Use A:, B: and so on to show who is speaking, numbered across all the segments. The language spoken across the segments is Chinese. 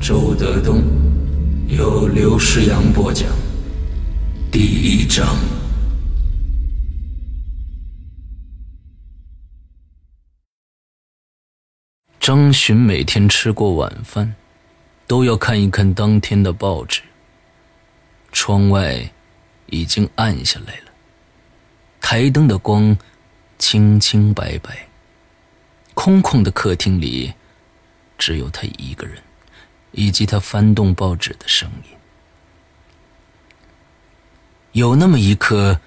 A: 周德东，由刘世阳播讲。第一章。张巡每天吃过晚饭，都要看一看当天的报纸。窗外已经暗下来了，台灯的光清清白白，空空的客厅里只有他一个人。以及他翻动报纸的声音。有那么一刻，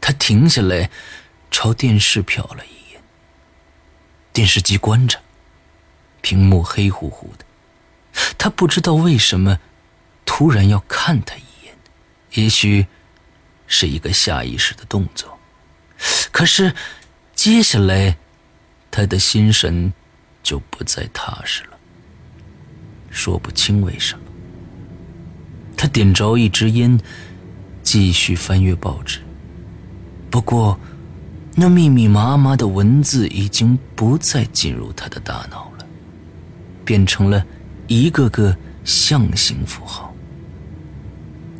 A: 他停下来，朝电视瞟了一眼。电视机关着，屏幕黑乎乎的。他不知道为什么，突然要看他一眼，也许是一个下意识的动作。可是，接下来，他的心神就不再踏实了。说不清为什么，他点着一支烟，继续翻阅报纸。不过，那密密麻麻的文字已经不再进入他的大脑了，变成了一个个象形符号。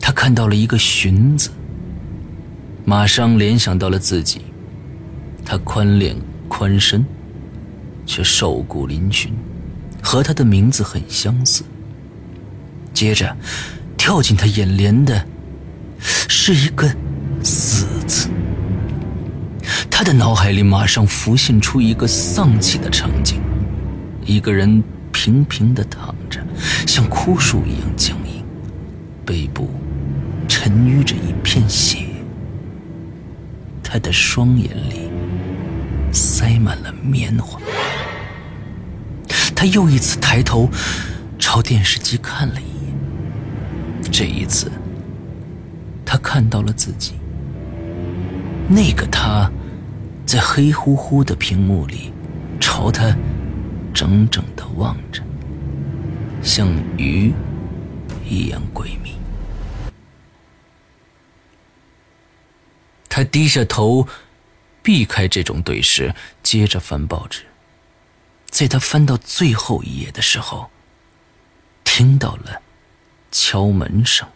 A: 他看到了一个“寻”字，马上联想到了自己。他宽脸宽身，却瘦骨嶙峋。和他的名字很相似。接着，跳进他眼帘的，是一个“死”字。他的脑海里马上浮现出一个丧气的场景：一个人平平的躺着，像枯树一样僵硬，背部沉淤着一片血。他的双眼里塞满了棉花。他又一次抬头，朝电视机看了一眼。这一次，他看到了自己。那个他，在黑乎乎的屏幕里，朝他整整的望着，像鱼一样诡秘。他低下头，避开这种对视，接着翻报纸。在他翻到最后一页的时候，听到了敲门声。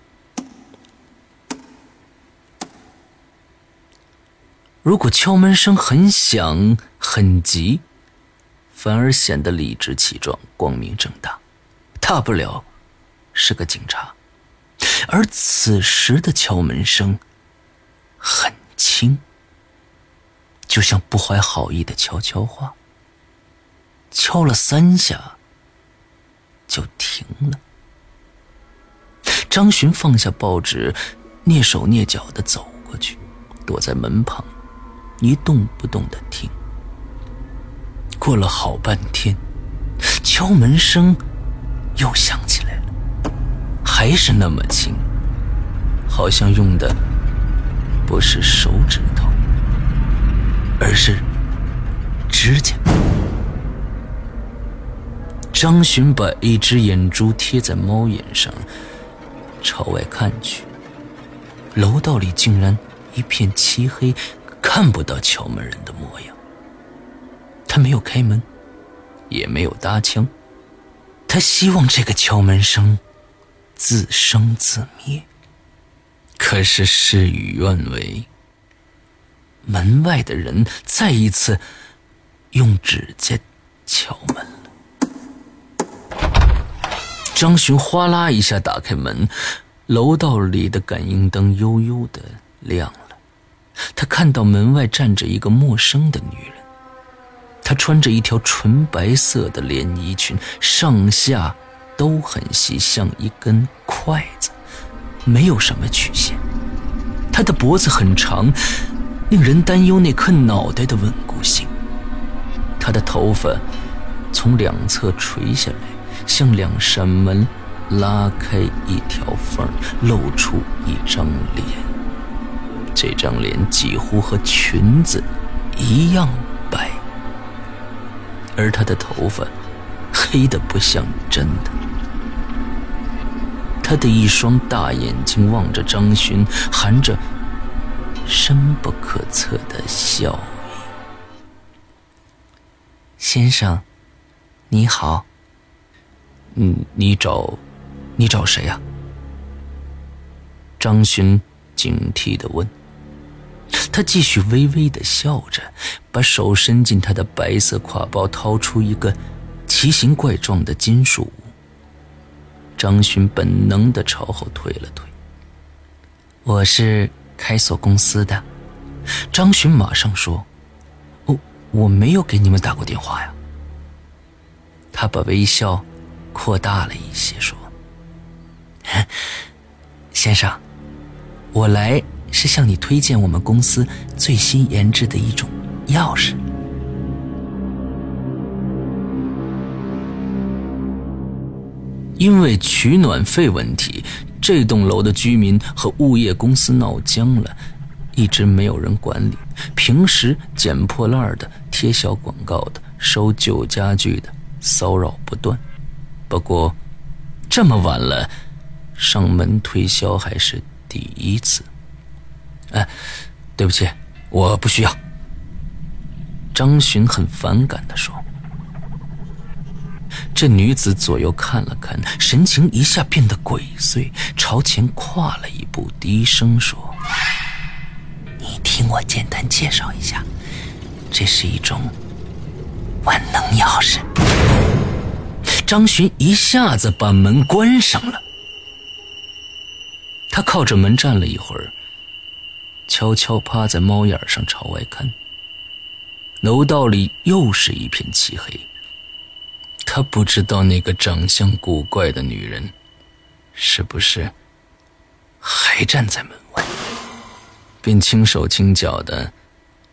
A: 如果敲门声很响很急，反而显得理直气壮、光明正大，大不了是个警察。而此时的敲门声很轻，就像不怀好意的悄悄话。敲了三下，就停了。张巡放下报纸，蹑手蹑脚的走过去，躲在门旁，一动不动的听。过了好半天，敲门声又响起来了，还是那么轻，好像用的不是手指头，而是指甲。张巡把一只眼珠贴在猫眼上，朝外看去，楼道里竟然一片漆黑，看不到敲门人的模样。他没有开门，也没有搭腔，他希望这个敲门声自生自灭。可是事与愿违，门外的人再一次用指甲敲门。张巡哗啦一下打开门，楼道里的感应灯悠悠的亮了。他看到门外站着一个陌生的女人，她穿着一条纯白色的连衣裙，上下都很细，像一根筷子。没有什么曲线，他的脖子很长，令人担忧那颗脑袋的稳固性。他的头发从两侧垂下来，像两扇门拉开一条缝，露出一张脸。这张脸几乎和裙子一样白，而他的头发黑的不像真的。他的一双大眼睛望着张巡，含着深不可测的笑意。先生，你好。嗯，你找，你找谁呀？张巡警惕的问。他继续微微的笑着，把手伸进他的白色挎包，掏出一个奇形怪状的金属物。张巡本能的朝后退了退。我是开锁公司的，张巡马上说：“我我没有给你们打过电话呀。”他把微笑扩大了一些，说：“先生，我来是向你推荐我们公司最新研制的一种钥匙。”因为取暖费问题，这栋楼的居民和物业公司闹僵了，一直没有人管理。平时捡破烂的、贴小广告的、收旧家具的，骚扰不断。不过，这么晚了，上门推销还是第一次。哎，对不起，我不需要。张巡很反感地说。这女子左右看了看，神情一下变得鬼祟，朝前跨了一步，低声说：“你听我简单介绍一下，这是一种万能钥匙。”张巡一下子把门关上了，他靠着门站了一会儿，悄悄趴在猫眼上朝外看。楼道里又是一片漆黑。他不知道那个长相古怪的女人，是不是还站在门外，便轻手轻脚的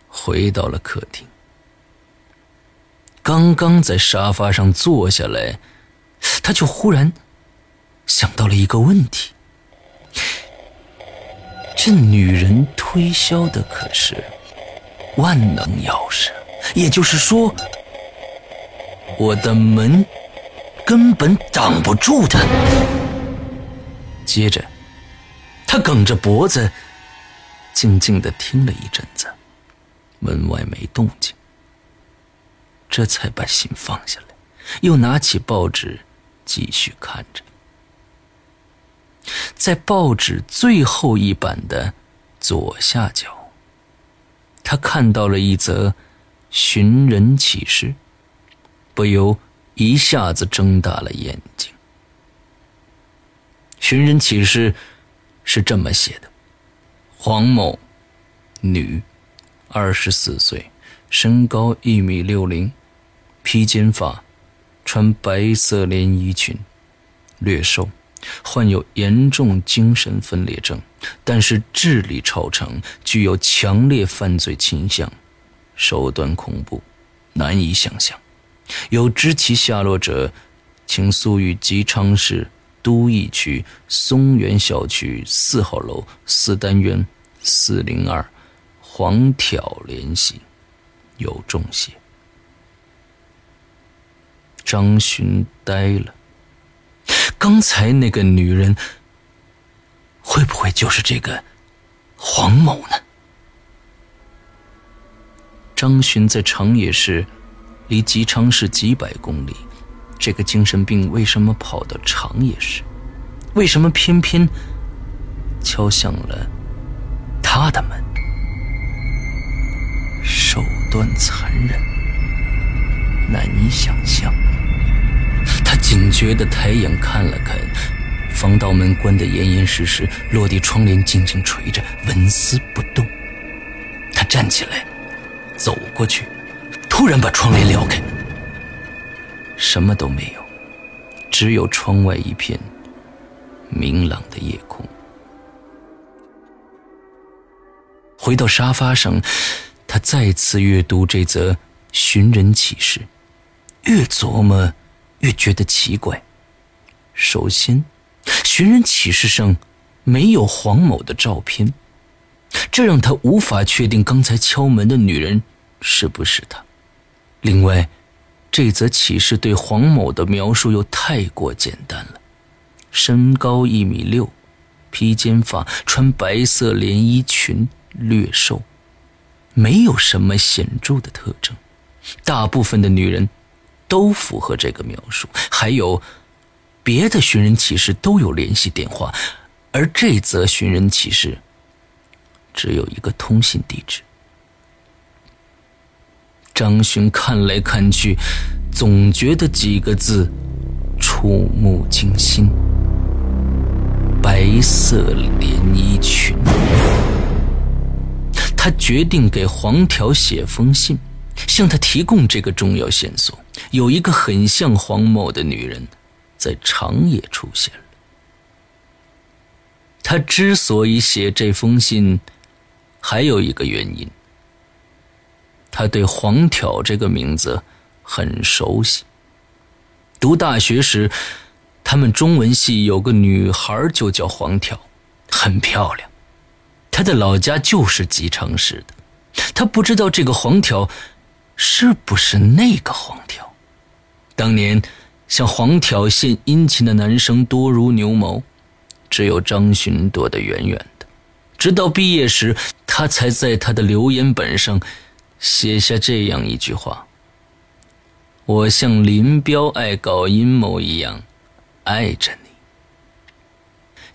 A: 回到了客厅。刚刚在沙发上坐下来，他就忽然想到了一个问题：这女人推销的可是万能钥匙，也就是说。我的门根本挡不住他。接着，他梗着脖子，静静的听了一阵子，门外没动静，这才把心放下来，又拿起报纸继续看着。在报纸最后一版的左下角，他看到了一则寻人启事。不由一下子睁大了眼睛。寻人启事是这么写的：黄某，女，二十四岁，身高一米六零，披肩发，穿白色连衣裙，略瘦，患有严重精神分裂症，但是智力超常，具有强烈犯罪倾向，手段恐怖，难以想象。有知其下落者，请速与吉昌市都邑区松园小区四号楼四单元四零二黄挑联系。有重谢。张巡呆了，刚才那个女人会不会就是这个黄某呢？张巡在长野市，离吉昌市几百公里，这个精神病为什么跑到长野市？为什么偏偏敲响了他的门？手段残忍，难以想象。警觉地抬眼看了看，防盗门关得严严实实，落地窗帘静静垂着，纹丝不动。他站起来，走过去，突然把窗帘撩开，什么都没有，只有窗外一片明朗的夜空。回到沙发上，他再次阅读这则寻人启事，越琢磨。越觉得奇怪。首先，寻人启事上没有黄某的照片，这让他无法确定刚才敲门的女人是不是他。另外，这则启事对黄某的描述又太过简单了：身高一米六，披肩发，穿白色连衣裙，略瘦，没有什么显著的特征。大部分的女人。都符合这个描述，还有别的寻人启事都有联系电话，而这则寻人启事只有一个通信地址。张巡看来看去，总觉得几个字触目惊心：白色连衣裙。他决定给黄条写封信。向他提供这个重要线索，有一个很像黄某的女人，在长野出现了。他之所以写这封信，还有一个原因。他对黄挑这个名字很熟悉。读大学时，他们中文系有个女孩就叫黄挑，很漂亮。她的老家就是吉昌市的。他不知道这个黄挑。是不是那个黄条？当年向黄条献殷勤的男生多如牛毛，只有张巡躲得远远的。直到毕业时，他才在他的留言本上写下这样一句话：“我像林彪爱搞阴谋一样爱着你。”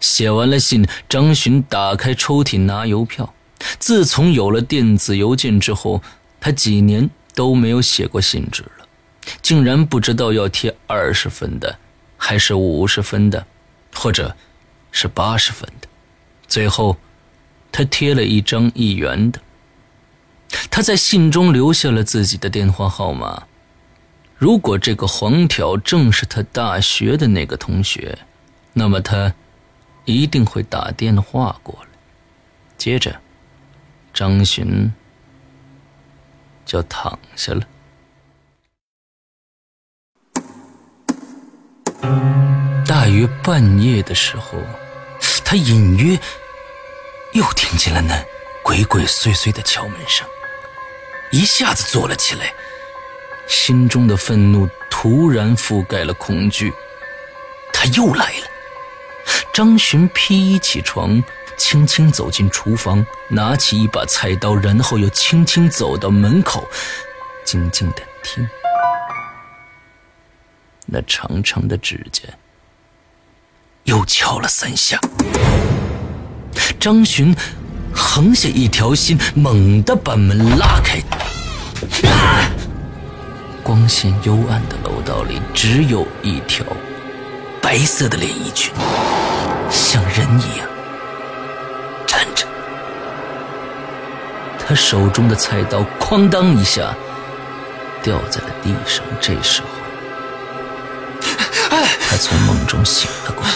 A: 写完了信，张巡打开抽屉拿邮票。自从有了电子邮件之后，他几年。都没有写过信纸了，竟然不知道要贴二十分的，还是五十分的，或者，是八十分的。最后，他贴了一张一元的。他在信中留下了自己的电话号码。如果这个黄条正是他大学的那个同学，那么他一定会打电话过来。接着，张巡。就躺下了。大约半夜的时候，他隐约又听见了那鬼鬼祟祟的敲门声，一下子坐了起来，心中的愤怒突然覆盖了恐惧。他又来了。张巡披衣起床。轻轻走进厨房，拿起一把菜刀，然后又轻轻走到门口，静静的听。那长长的指甲又敲了三下。张巡横下一条心，猛地把门拉开。光线幽暗的楼道里，只有一条白色的连衣裙，像人一样。他手中的菜刀哐当一下掉在了地上。这时候，他从梦中醒了过来。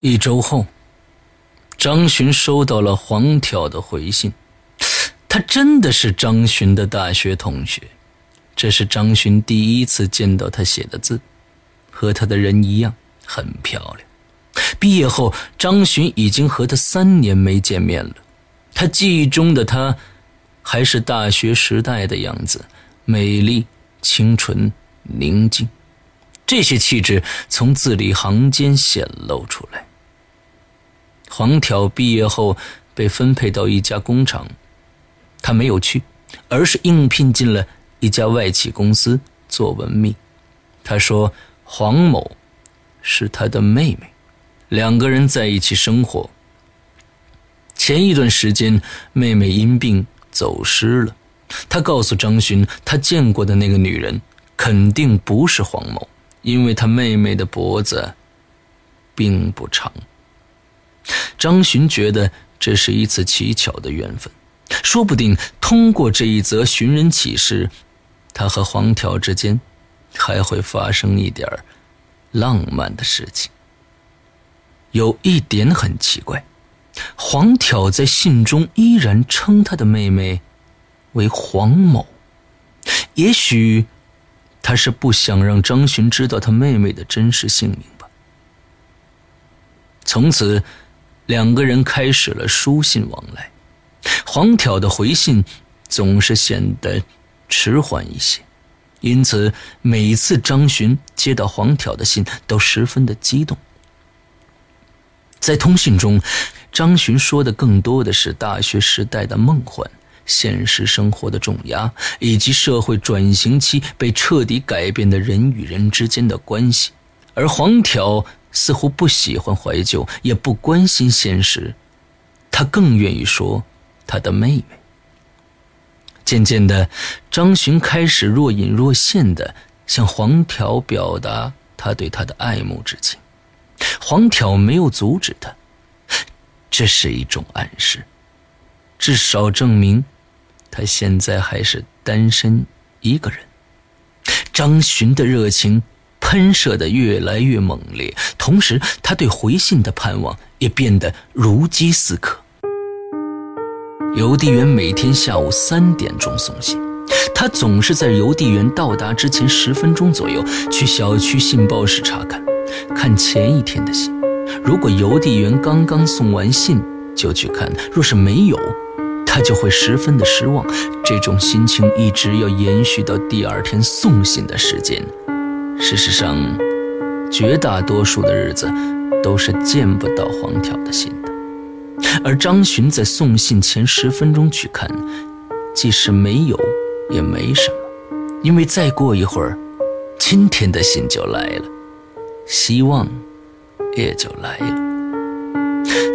A: 一周后，张巡收到了黄挑的回信，他真的是张巡的大学同学。这是张巡第一次见到他写的字，和他的人一样。很漂亮。毕业后，张巡已经和他三年没见面了。他记忆中的她，还是大学时代的样子，美丽、清纯、宁静。这些气质从字里行间显露出来。黄挑毕业后被分配到一家工厂，他没有去，而是应聘进了一家外企公司做文秘。他说：“黄某是他的妹妹，两个人在一起生活。前一段时间，妹妹因病走失了。他告诉张巡，他见过的那个女人肯定不是黄某，因为他妹妹的脖子并不长。”张巡觉得这是一次奇巧的缘分，说不定通过这一则寻人启事，他和黄条之间还会发生一点浪漫的事情。有一点很奇怪，黄挑在信中依然称他的妹妹为黄某，也许他是不想让张巡知道他妹妹的真实姓名吧。从此。两个人开始了书信往来，黄挑的回信总是显得迟缓一些，因此每次张巡接到黄挑的信都十分的激动。在通信中，张巡说的更多的是大学时代的梦幻、现实生活的重压，以及社会转型期被彻底改变的人与人之间的关系，而黄条。似乎不喜欢怀旧，也不关心现实，他更愿意说他的妹妹。渐渐的，张巡开始若隐若现的向黄条表达他对她的爱慕之情。黄挑没有阻止他，这是一种暗示，至少证明他现在还是单身一个人。张巡的热情。喷射的越来越猛烈，同时他对回信的盼望也变得如饥似渴。邮递员每天下午三点钟送信，他总是在邮递员到达之前十分钟左右去小区信报室查看，看前一天的信。如果邮递员刚刚送完信就去看，若是没有，他就会十分的失望。这种心情一直要延续到第二天送信的时间。事实上，绝大多数的日子都是见不到黄条的信的。而张巡在送信前十分钟去看，即使没有也没什么，因为再过一会儿，今天的信就来了，希望也就来了。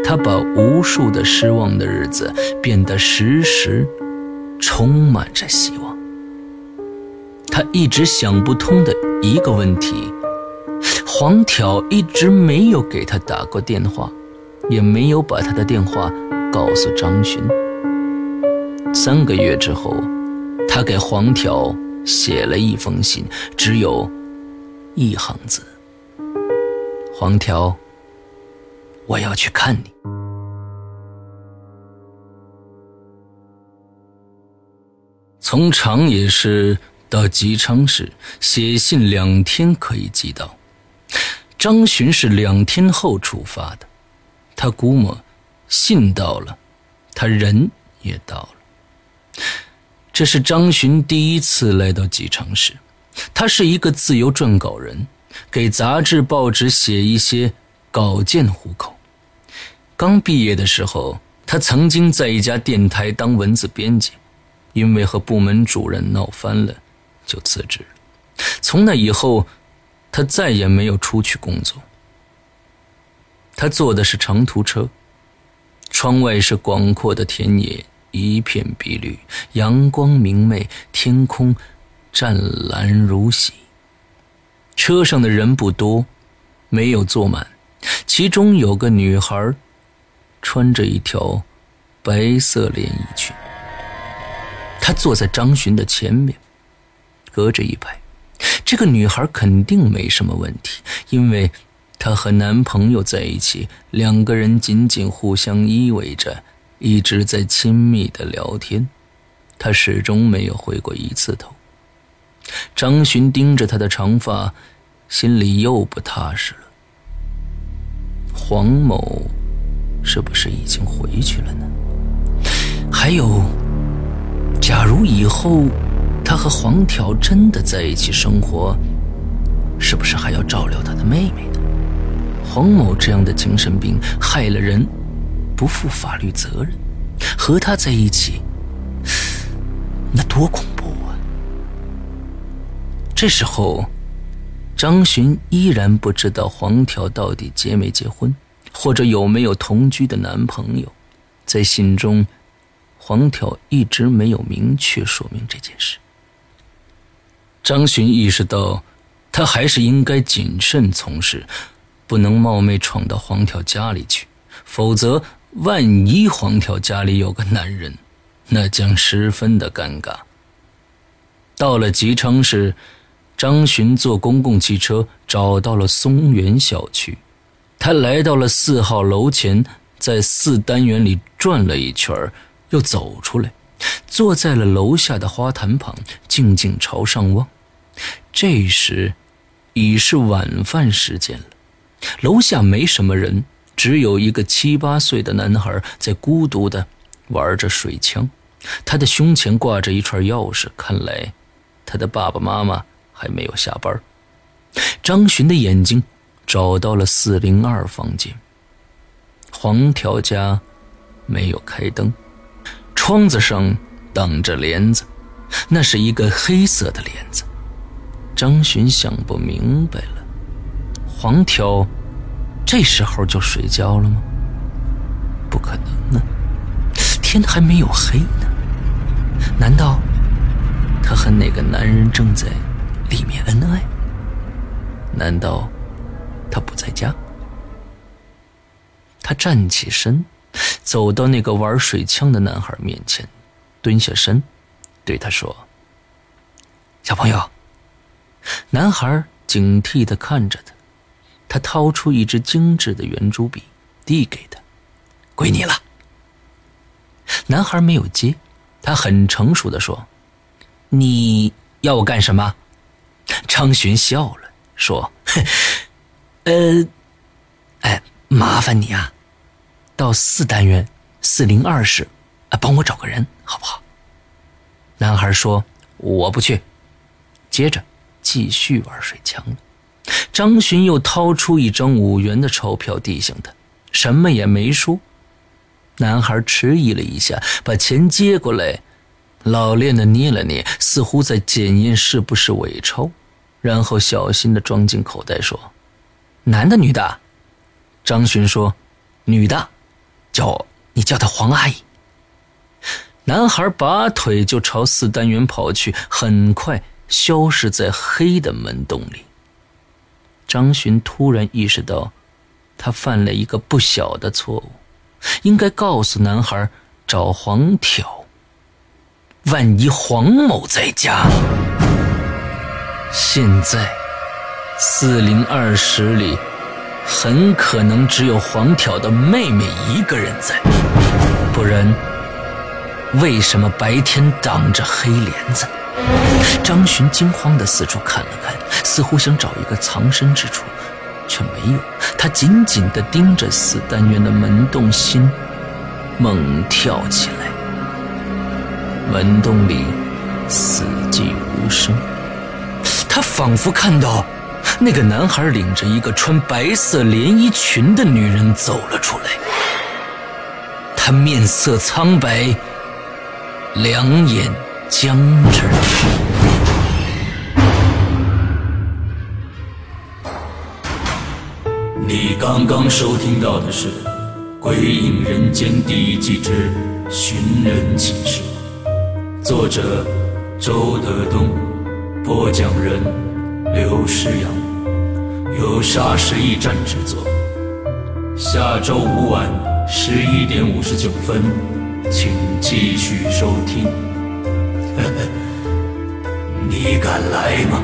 A: 他把无数的失望的日子变得时时充满着希望。他一直想不通的一个问题：黄挑一直没有给他打过电话，也没有把他的电话告诉张巡。三个月之后，他给黄挑写了一封信，只有一行字：“黄条，我要去看你。”从长野市。到吉昌市写信两天可以寄到，张巡是两天后出发的，他估摸信到了，他人也到了。这是张巡第一次来到吉昌市，他是一个自由撰稿人，给杂志报纸写一些稿件糊口。刚毕业的时候，他曾经在一家电台当文字编辑，因为和部门主任闹翻了。就辞职。从那以后，他再也没有出去工作。他坐的是长途车，窗外是广阔的田野，一片碧绿，阳光明媚，天空湛蓝如洗。车上的人不多，没有坐满，其中有个女孩，穿着一条白色连衣裙。她坐在张巡的前面。隔着一排，这个女孩肯定没什么问题，因为她和男朋友在一起，两个人紧紧互相依偎着，一直在亲密的聊天。她始终没有回过一次头。张巡盯着她的长发，心里又不踏实了。黄某是不是已经回去了呢？还有，假如以后……他和黄条真的在一起生活，是不是还要照料他的妹妹呢？黄某这样的精神病害了人，不负法律责任，和他在一起，那多恐怖！这时候，张巡依然不知道黄条到底结没结婚，或者有没有同居的男朋友。在信中，黄条一直没有明确说明这件事。张巡意识到，他还是应该谨慎从事，不能冒昧闯到黄条家里去，否则万一黄条家里有个男人，那将十分的尴尬。到了吉昌市，张巡坐公共汽车找到了松原小区，他来到了四号楼前，在四单元里转了一圈又走出来。坐在了楼下的花坛旁，静静朝上望。这时，已是晚饭时间了。楼下没什么人，只有一个七八岁的男孩在孤独地玩着水枪。他的胸前挂着一串钥匙，看来他的爸爸妈妈还没有下班。张巡的眼睛找到了四零二房间。黄条家没有开灯。窗子上挡着帘子，那是一个黑色的帘子。张巡想不明白了：黄条这时候就睡觉了吗？不可能啊，天还没有黑呢。难道他和那个男人正在里面恩爱？难道他不在家？他站起身。走到那个玩水枪的男孩面前，蹲下身，对他说：“小朋友。”男孩警惕的看着他，他掏出一支精致的圆珠笔，递给他：“归你了。”男孩没有接，他很成熟的说：“你要我干什么？”张巡笑了，说：“ 呃，哎，麻烦你啊。”到四单元四零二室，啊，帮我找个人好不好？男孩说：“我不去。”接着继续玩水枪。张巡又掏出一张五元的钞票递向他，什么也没说。男孩迟疑了一下，把钱接过来，老练的捏了捏，似乎在检验是不是伪钞，然后小心的装进口袋，说：“男的女的？”张巡说：“女的。”叫你叫她黄阿姨。男孩拔腿就朝四单元跑去，很快消失在黑的门洞里。张巡突然意识到，他犯了一个不小的错误，应该告诉男孩找黄条。万一黄某在家，现在四零二室里。很可能只有黄挑的妹妹一个人在，不然为什么白天挡着黑帘子？张巡惊慌地四处看了看，似乎想找一个藏身之处，却没有。他紧紧地盯着四单元的门洞，心猛跳起来。门洞里死寂无声，他仿佛看到。那个男孩领着一个穿白色连衣裙的女人走了出来，他面色苍白，两眼僵直。
B: 你刚刚收听到的是《鬼影人间》第一季之《寻人启事》，作者周德东，播讲人刘诗阳。由沙石驿站制作。下周五晚十一点五十九分，请继续收听。你敢来吗？